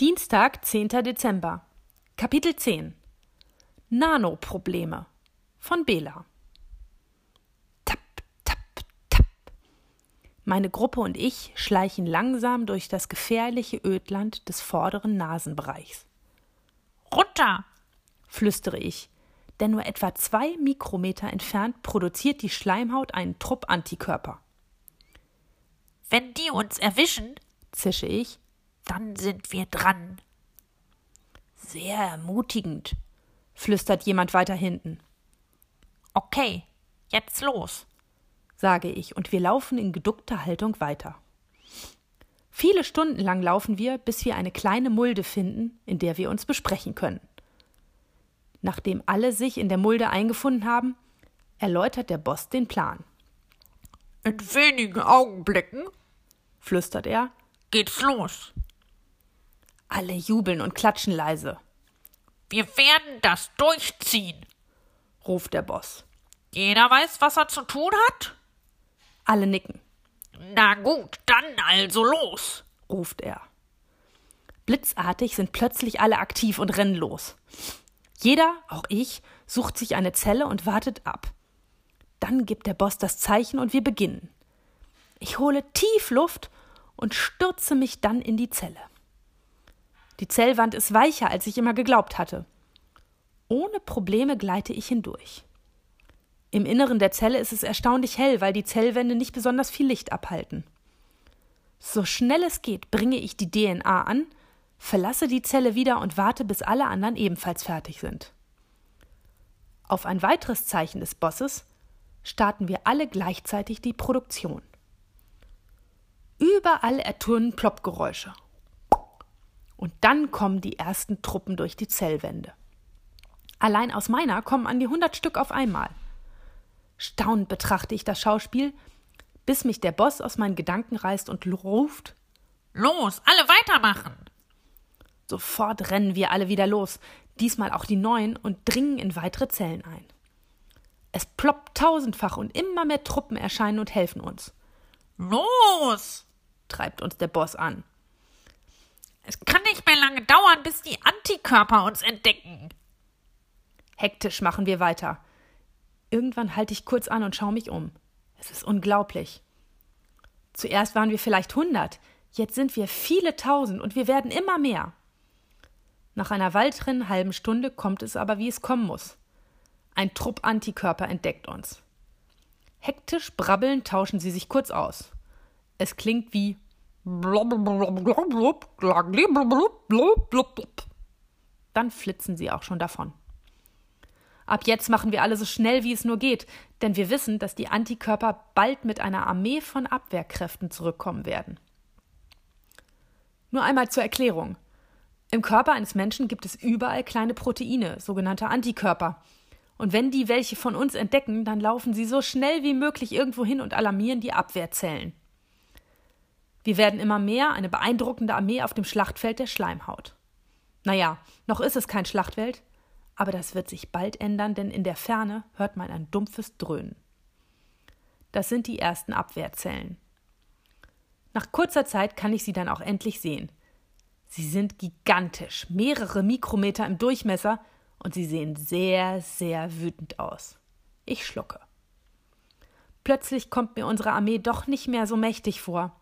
Dienstag, 10. Dezember. Kapitel 10 Nanoprobleme von Bela. Tap, tap, tap. Meine Gruppe und ich schleichen langsam durch das gefährliche Ödland des vorderen Nasenbereichs. Runter! flüstere ich, denn nur etwa zwei Mikrometer entfernt produziert die Schleimhaut einen Trupp Antikörper. Wenn die uns erwischen, zische ich, dann sind wir dran. Sehr ermutigend, flüstert jemand weiter hinten. Okay, jetzt los, sage ich, und wir laufen in geduckter Haltung weiter. Viele Stunden lang laufen wir, bis wir eine kleine Mulde finden, in der wir uns besprechen können. Nachdem alle sich in der Mulde eingefunden haben, erläutert der Boss den Plan. In wenigen Augenblicken, flüstert er, geht's los. Alle jubeln und klatschen leise. Wir werden das durchziehen, ruft der Boss. Jeder weiß, was er zu tun hat? Alle nicken. Na gut, dann also los, ruft er. Blitzartig sind plötzlich alle aktiv und rennen los. Jeder, auch ich, sucht sich eine Zelle und wartet ab. Dann gibt der Boss das Zeichen und wir beginnen. Ich hole tief Luft und stürze mich dann in die Zelle. Die Zellwand ist weicher, als ich immer geglaubt hatte. Ohne Probleme gleite ich hindurch. Im Inneren der Zelle ist es erstaunlich hell, weil die Zellwände nicht besonders viel Licht abhalten. So schnell es geht, bringe ich die DNA an, verlasse die Zelle wieder und warte, bis alle anderen ebenfalls fertig sind. Auf ein weiteres Zeichen des Bosses starten wir alle gleichzeitig die Produktion. Überall ertönen Ploppgeräusche. Und dann kommen die ersten Truppen durch die Zellwände. Allein aus meiner kommen an die hundert Stück auf einmal. Staunend betrachte ich das Schauspiel, bis mich der Boss aus meinen Gedanken reißt und ruft: Los, alle weitermachen! Sofort rennen wir alle wieder los, diesmal auch die Neuen, und dringen in weitere Zellen ein. Es ploppt tausendfach und immer mehr Truppen erscheinen und helfen uns. Los! treibt uns der Boss an. Es kann nicht mehr lange dauern, bis die Antikörper uns entdecken. Hektisch machen wir weiter. Irgendwann halte ich kurz an und schaue mich um. Es ist unglaublich. Zuerst waren wir vielleicht hundert, jetzt sind wir viele tausend und wir werden immer mehr. Nach einer weiteren halben Stunde kommt es aber, wie es kommen muss. Ein Trupp Antikörper entdeckt uns. Hektisch brabbelnd tauschen sie sich kurz aus. Es klingt wie dann flitzen sie auch schon davon. Ab jetzt machen wir alle so schnell, wie es nur geht, denn wir wissen, dass die Antikörper bald mit einer Armee von Abwehrkräften zurückkommen werden. Nur einmal zur Erklärung. Im Körper eines Menschen gibt es überall kleine Proteine, sogenannte Antikörper. Und wenn die welche von uns entdecken, dann laufen sie so schnell wie möglich irgendwo hin und alarmieren die Abwehrzellen. Wir werden immer mehr eine beeindruckende Armee auf dem Schlachtfeld der Schleimhaut. Naja, noch ist es kein Schlachtfeld, aber das wird sich bald ändern, denn in der Ferne hört man ein dumpfes Dröhnen. Das sind die ersten Abwehrzellen. Nach kurzer Zeit kann ich sie dann auch endlich sehen. Sie sind gigantisch, mehrere Mikrometer im Durchmesser und sie sehen sehr, sehr wütend aus. Ich schlucke. Plötzlich kommt mir unsere Armee doch nicht mehr so mächtig vor.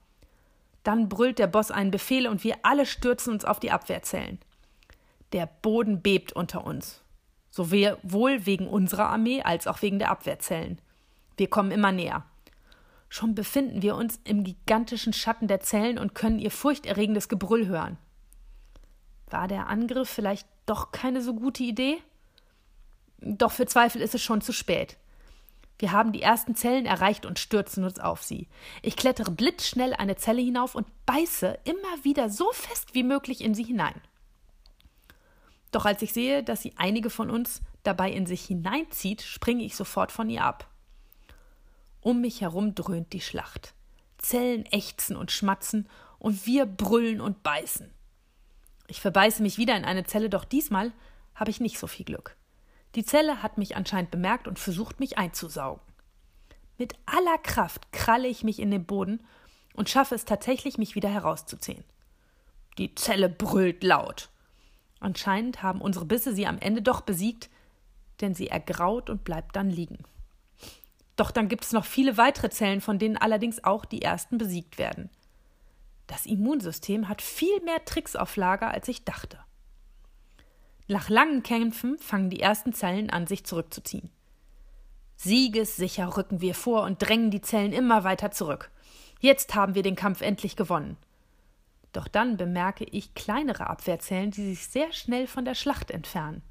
Dann brüllt der Boss einen Befehl und wir alle stürzen uns auf die Abwehrzellen. Der Boden bebt unter uns. Sowohl wegen unserer Armee als auch wegen der Abwehrzellen. Wir kommen immer näher. Schon befinden wir uns im gigantischen Schatten der Zellen und können ihr furchterregendes Gebrüll hören. War der Angriff vielleicht doch keine so gute Idee? Doch für Zweifel ist es schon zu spät. Wir haben die ersten Zellen erreicht und stürzen uns auf sie. Ich klettere blitzschnell eine Zelle hinauf und beiße immer wieder so fest wie möglich in sie hinein. Doch als ich sehe, dass sie einige von uns dabei in sich hineinzieht, springe ich sofort von ihr ab. Um mich herum dröhnt die Schlacht. Zellen ächzen und schmatzen und wir brüllen und beißen. Ich verbeiße mich wieder in eine Zelle, doch diesmal habe ich nicht so viel Glück. Die Zelle hat mich anscheinend bemerkt und versucht, mich einzusaugen. Mit aller Kraft kralle ich mich in den Boden und schaffe es tatsächlich, mich wieder herauszuziehen. Die Zelle brüllt laut. Anscheinend haben unsere Bisse sie am Ende doch besiegt, denn sie ergraut und bleibt dann liegen. Doch dann gibt es noch viele weitere Zellen, von denen allerdings auch die ersten besiegt werden. Das Immunsystem hat viel mehr Tricks auf Lager, als ich dachte. Nach langen Kämpfen fangen die ersten Zellen an, sich zurückzuziehen. Siegessicher rücken wir vor und drängen die Zellen immer weiter zurück. Jetzt haben wir den Kampf endlich gewonnen. Doch dann bemerke ich kleinere Abwehrzellen, die sich sehr schnell von der Schlacht entfernen.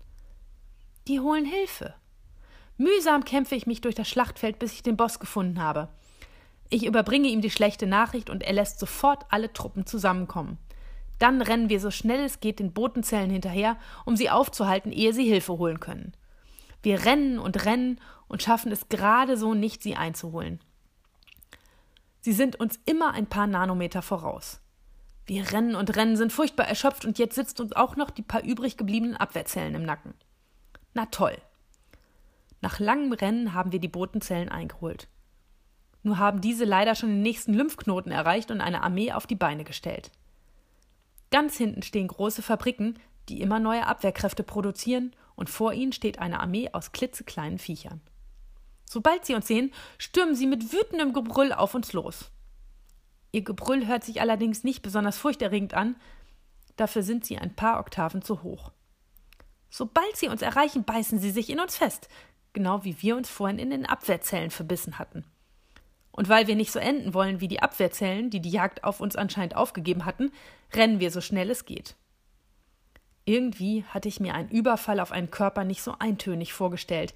Die holen Hilfe. Mühsam kämpfe ich mich durch das Schlachtfeld, bis ich den Boss gefunden habe. Ich überbringe ihm die schlechte Nachricht und er lässt sofort alle Truppen zusammenkommen. Dann rennen wir so schnell es geht den Botenzellen hinterher, um sie aufzuhalten, ehe sie Hilfe holen können. Wir rennen und rennen und schaffen es gerade so nicht, sie einzuholen. Sie sind uns immer ein paar Nanometer voraus. Wir rennen und rennen, sind furchtbar erschöpft und jetzt sitzt uns auch noch die paar übrig gebliebenen Abwehrzellen im Nacken. Na toll. Nach langem Rennen haben wir die Botenzellen eingeholt. Nur haben diese leider schon den nächsten Lymphknoten erreicht und eine Armee auf die Beine gestellt. Ganz hinten stehen große Fabriken, die immer neue Abwehrkräfte produzieren, und vor ihnen steht eine Armee aus klitzekleinen Viechern. Sobald sie uns sehen, stürmen sie mit wütendem Gebrüll auf uns los. Ihr Gebrüll hört sich allerdings nicht besonders furchterregend an, dafür sind sie ein paar Oktaven zu hoch. Sobald sie uns erreichen, beißen sie sich in uns fest, genau wie wir uns vorhin in den Abwehrzellen verbissen hatten. Und weil wir nicht so enden wollen wie die Abwehrzellen, die die Jagd auf uns anscheinend aufgegeben hatten, rennen wir so schnell es geht. Irgendwie hatte ich mir einen Überfall auf einen Körper nicht so eintönig vorgestellt.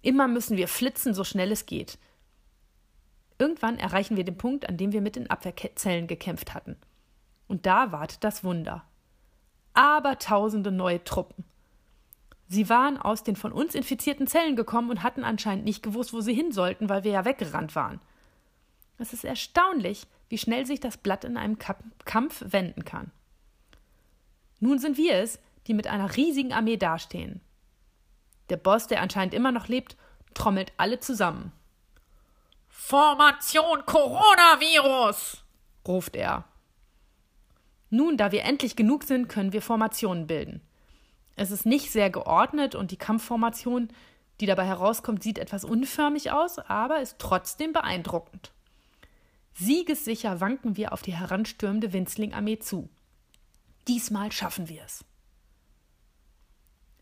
Immer müssen wir flitzen, so schnell es geht. Irgendwann erreichen wir den Punkt, an dem wir mit den Abwehrzellen gekämpft hatten. Und da wartet das Wunder. Aber tausende neue Truppen. Sie waren aus den von uns infizierten Zellen gekommen und hatten anscheinend nicht gewusst, wo sie hin sollten, weil wir ja weggerannt waren. Es ist erstaunlich, wie schnell sich das Blatt in einem Kampf wenden kann. Nun sind wir es, die mit einer riesigen Armee dastehen. Der Boss, der anscheinend immer noch lebt, trommelt alle zusammen. Formation Coronavirus! ruft er. Nun, da wir endlich genug sind, können wir Formationen bilden. Es ist nicht sehr geordnet und die Kampfformation, die dabei herauskommt, sieht etwas unförmig aus, aber ist trotzdem beeindruckend. Siegessicher wanken wir auf die heranstürmende Winzling-Armee zu. Diesmal schaffen wir es.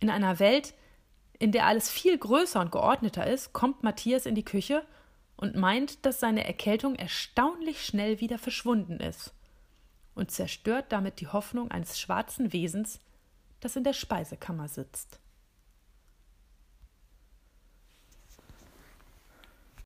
In einer Welt, in der alles viel größer und geordneter ist, kommt Matthias in die Küche und meint, dass seine Erkältung erstaunlich schnell wieder verschwunden ist und zerstört damit die Hoffnung eines schwarzen Wesens, das in der Speisekammer sitzt.